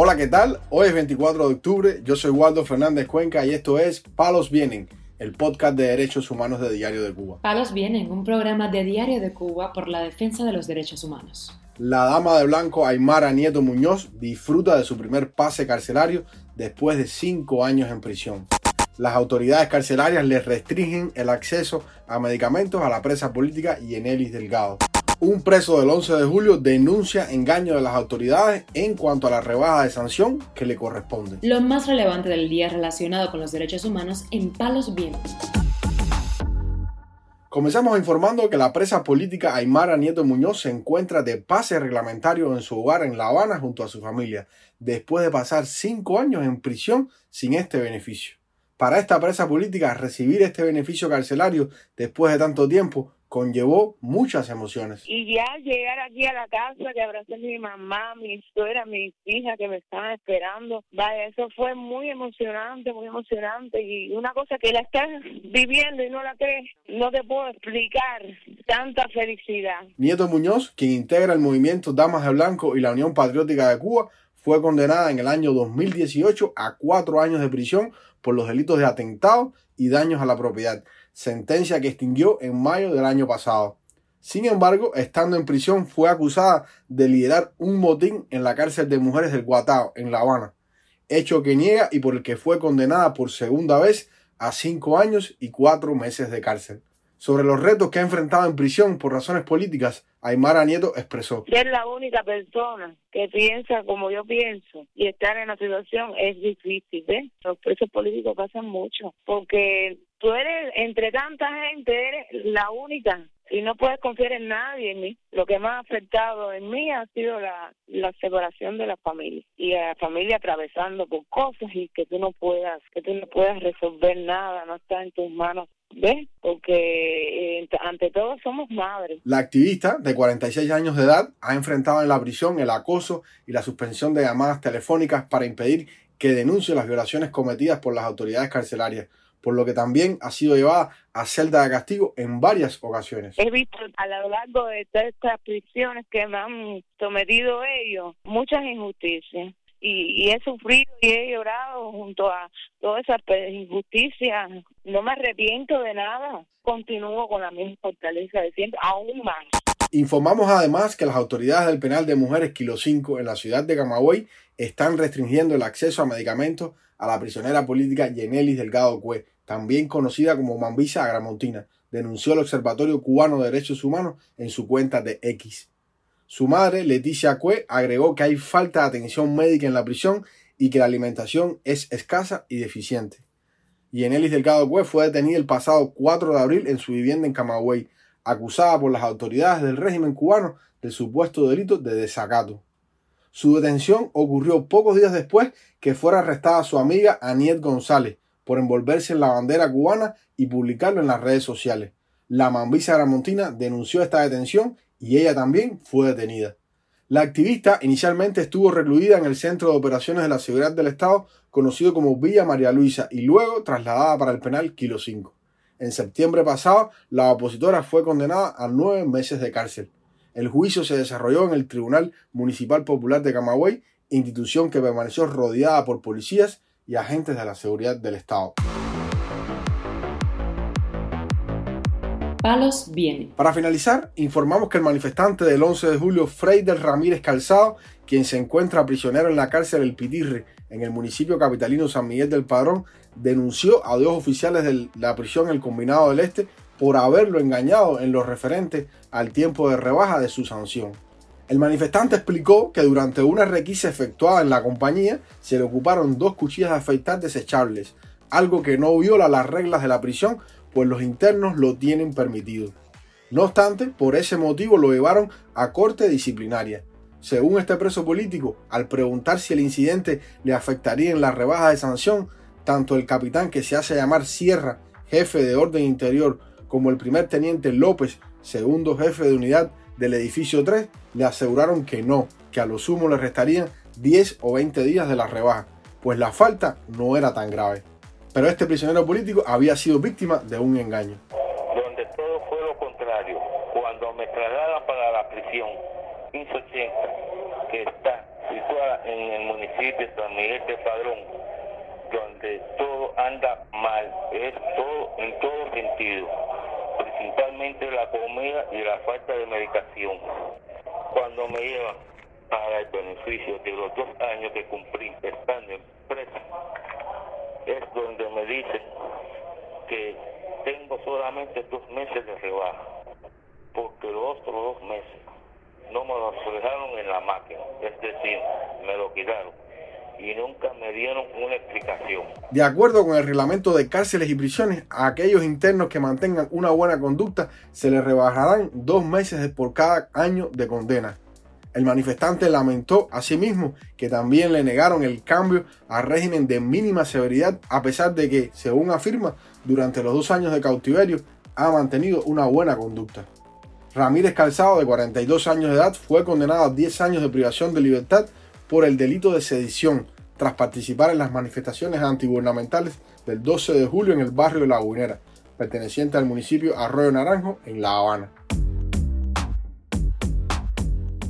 Hola, ¿qué tal? Hoy es 24 de octubre, yo soy Waldo Fernández Cuenca y esto es Palos Vienen, el podcast de derechos humanos de Diario de Cuba. Palos Vienen, un programa de Diario de Cuba por la defensa de los derechos humanos. La dama de blanco Aymara Nieto Muñoz disfruta de su primer pase carcelario después de cinco años en prisión. Las autoridades carcelarias le restringen el acceso a medicamentos a la presa política Yenelis Delgado. Un preso del 11 de julio denuncia engaño de las autoridades en cuanto a la rebaja de sanción que le corresponde. Lo más relevante del día relacionado con los derechos humanos en Palos Vientos. Comenzamos informando que la presa política Aymara Nieto Muñoz se encuentra de pase reglamentario en su hogar en La Habana junto a su familia, después de pasar cinco años en prisión sin este beneficio. Para esta presa política, recibir este beneficio carcelario después de tanto tiempo conllevó muchas emociones. Y ya llegar aquí a la casa, que abracé a mi mamá, mi suegra, mis hijas que me estaban esperando, vaya, eso fue muy emocionante, muy emocionante. Y una cosa que la estás viviendo y no la crees, no te puedo explicar tanta felicidad. Nieto Muñoz, quien integra el movimiento Damas de Blanco y la Unión Patriótica de Cuba, fue condenada en el año 2018 a cuatro años de prisión por los delitos de atentado y daños a la propiedad sentencia que extinguió en mayo del año pasado. Sin embargo, estando en prisión, fue acusada de liderar un motín en la cárcel de mujeres del Guatao, en La Habana, hecho que niega y por el que fue condenada por segunda vez a cinco años y cuatro meses de cárcel. Sobre los retos que ha enfrentado en prisión por razones políticas, Aymara Nieto expresó. Ser la única persona que piensa como yo pienso y estar en la situación es difícil, ¿ves? Los presos políticos pasan mucho porque tú eres, entre tanta gente, eres la única y no puedes confiar en nadie en mí. Lo que más ha afectado en mí ha sido la, la separación de la familia y a la familia atravesando por cosas y que tú no puedas, que tú no puedas resolver nada, no está en tus manos ¿Ves? Porque eh, ante todo somos madres. La activista, de 46 años de edad, ha enfrentado en la prisión el acoso y la suspensión de llamadas telefónicas para impedir que denuncie las violaciones cometidas por las autoridades carcelarias por lo que también ha sido llevada a celda de castigo en varias ocasiones. He visto a lo largo de todas estas prisiones que me han sometido ellos muchas injusticias. Y, he sufrido y he llorado junto a todas esas injusticias. No me arrepiento de nada. Continúo con la misma fortaleza de siempre, aún más. Informamos además que las autoridades del penal de mujeres Kilo 5 en la ciudad de Camagüey están restringiendo el acceso a medicamentos a la prisionera política Yenelis Delgado Cue, también conocida como Mambisa Agramontina, denunció el Observatorio Cubano de Derechos Humanos en su cuenta de X. Su madre, Leticia Cue, agregó que hay falta de atención médica en la prisión y que la alimentación es escasa y deficiente. Yenelis Delgado Cue fue detenida el pasado 4 de abril en su vivienda en Camagüey, acusada por las autoridades del régimen cubano del supuesto delito de desacato. Su detención ocurrió pocos días después que fuera arrestada su amiga Aniet González por envolverse en la bandera cubana y publicarlo en las redes sociales. La Mambisa Gramontina denunció esta detención y ella también fue detenida. La activista inicialmente estuvo recluida en el Centro de Operaciones de la Seguridad del Estado, conocido como Villa María Luisa, y luego trasladada para el penal Kilo 5. En septiembre pasado, la opositora fue condenada a nueve meses de cárcel. El juicio se desarrolló en el Tribunal Municipal Popular de Camagüey, institución que permaneció rodeada por policías y agentes de la seguridad del Estado. Palos viene. Para finalizar, informamos que el manifestante del 11 de julio, Freider Ramírez Calzado, quien se encuentra prisionero en la cárcel El Pitirre, en el municipio capitalino San Miguel del Padrón, denunció a dos oficiales de la prisión El Combinado del Este por haberlo engañado en lo referente al tiempo de rebaja de su sanción. El manifestante explicó que durante una requisa efectuada en la compañía se le ocuparon dos cuchillas de afeitar desechables, algo que no viola las reglas de la prisión, pues los internos lo tienen permitido. No obstante, por ese motivo lo llevaron a corte disciplinaria. Según este preso político, al preguntar si el incidente le afectaría en la rebaja de sanción, tanto el capitán que se hace llamar Sierra, jefe de orden interior, como el primer teniente López, segundo jefe de unidad del edificio 3, le aseguraron que no, que a lo sumo le restarían 10 o 20 días de la rebaja, pues la falta no era tan grave. Pero este prisionero político había sido víctima de un engaño. Donde todo fue lo contrario, cuando me trasladan para la prisión 1580, que está situada en el municipio de San Miguel de Padrón, donde todo anda mal, es todo en todo sentido, principalmente la comida y la falta de medicación. Cuando me llevan para el beneficio de los dos años que cumplí estando en presa, es donde me dicen que tengo solamente dos meses de rebaja, porque los otros dos meses no me lo dejaron en la máquina, es decir, me lo quitaron y nunca me dieron una explicación. De acuerdo con el reglamento de cárceles y prisiones, a aquellos internos que mantengan una buena conducta se les rebajarán dos meses por cada año de condena. El manifestante lamentó asimismo que también le negaron el cambio a régimen de mínima severidad a pesar de que, según afirma, durante los dos años de cautiverio ha mantenido una buena conducta. Ramírez Calzado, de 42 años de edad, fue condenado a 10 años de privación de libertad por el delito de sedición, tras participar en las manifestaciones antigubernamentales del 12 de julio en el barrio de La Guinera, perteneciente al municipio Arroyo Naranjo, en La Habana.